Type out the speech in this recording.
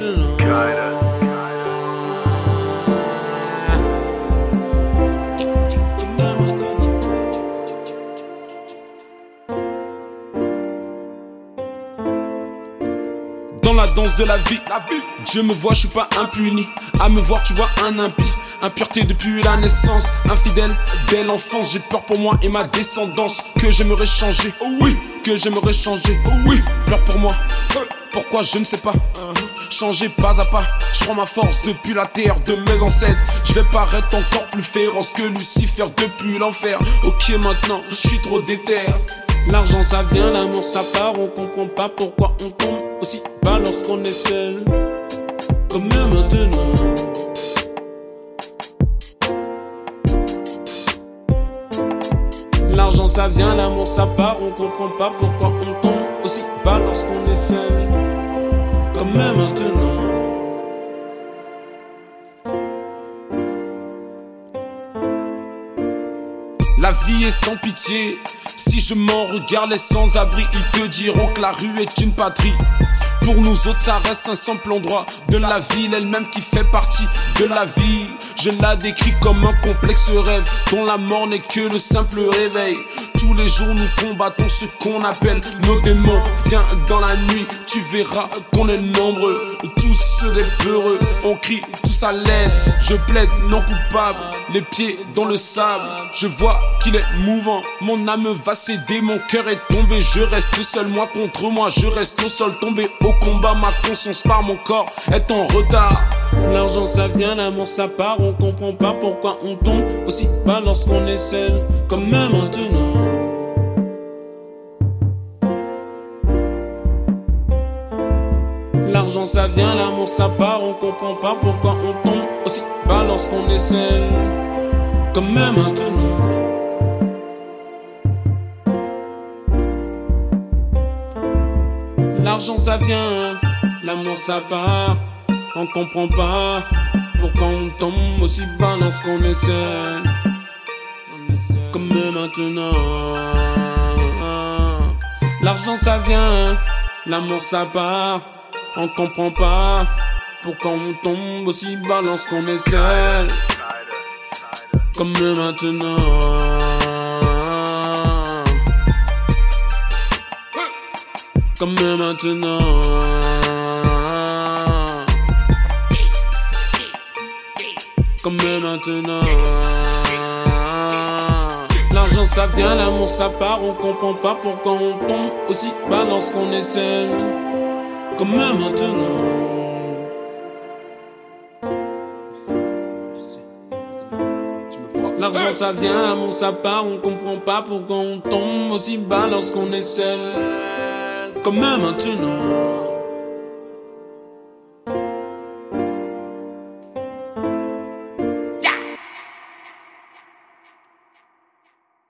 dans la danse de la vie. la. Dieu me voit, je suis pas impuni. À me voir, tu vois un impie. Impureté depuis la naissance, infidèle, belle enfance. J'ai peur pour moi et ma descendance. Que j'aimerais changer, oh oui. Que j'aimerais changer, oh oui. Pleure pour moi, pourquoi je ne sais pas? Euh, Changer pas à pas, je prends ma force depuis la terre de mes ancêtres. Je vais paraître encore plus féroce que Lucifer depuis l'enfer. Ok, maintenant, je suis trop déter. L'argent ça vient, l'amour ça part, on comprend pas pourquoi on tombe aussi bas lorsqu'on est seul. Comme maintenant. L'argent ça vient, l'amour ça part, on comprend pas pourquoi on tombe aussi bas lorsqu'on est seul. Comme maintenant. La vie est sans pitié. Si je m'en regarde les sans-abri, ils te diront que la rue est une patrie. Pour nous autres, ça reste un simple endroit de la ville elle-même qui fait partie de la vie. Je la décris comme un complexe rêve dont la mort n'est que le simple réveil. Tous les jours, nous combattons ce qu'on appelle nos démons. Viens dans la nuit, tu verras qu'on est nombreux. Tous les peureux, on crie tous à l'aide. Je plaide non coupable, les pieds dans le sable. Je vois qu'il est mouvant, mon âme va céder, mon cœur est tombé. Je reste seul, moi contre moi, je reste au sol, tombé au combat. Ma conscience par mon corps est en retard. L'argent ça vient, l'amour ça part, on comprend pas pourquoi on tombe aussi bas lorsqu'on est seul, comme même maintenant. L'argent ça vient, l'amour ça part, on comprend pas pourquoi on tombe aussi bas lorsqu'on est seul, comme maintenant. L'argent ça vient, l'amour ça part, on comprend pas pourquoi on tombe aussi bas lorsqu'on est seul, comme maintenant. L'argent ça vient, l'amour ça part. On comprend pas pourquoi on tombe aussi bas lorsqu'on est seul. Comme maintenant. Comme maintenant. Comme maintenant. L'argent ça vient, l'amour ça part, on comprend pas pourquoi on tombe aussi bas lorsqu'on est seul comme maintenant. L'argent ça vient, mon ça part, on comprend pas pourquoi on tombe aussi bas lorsqu'on est seul. Comme maintenant.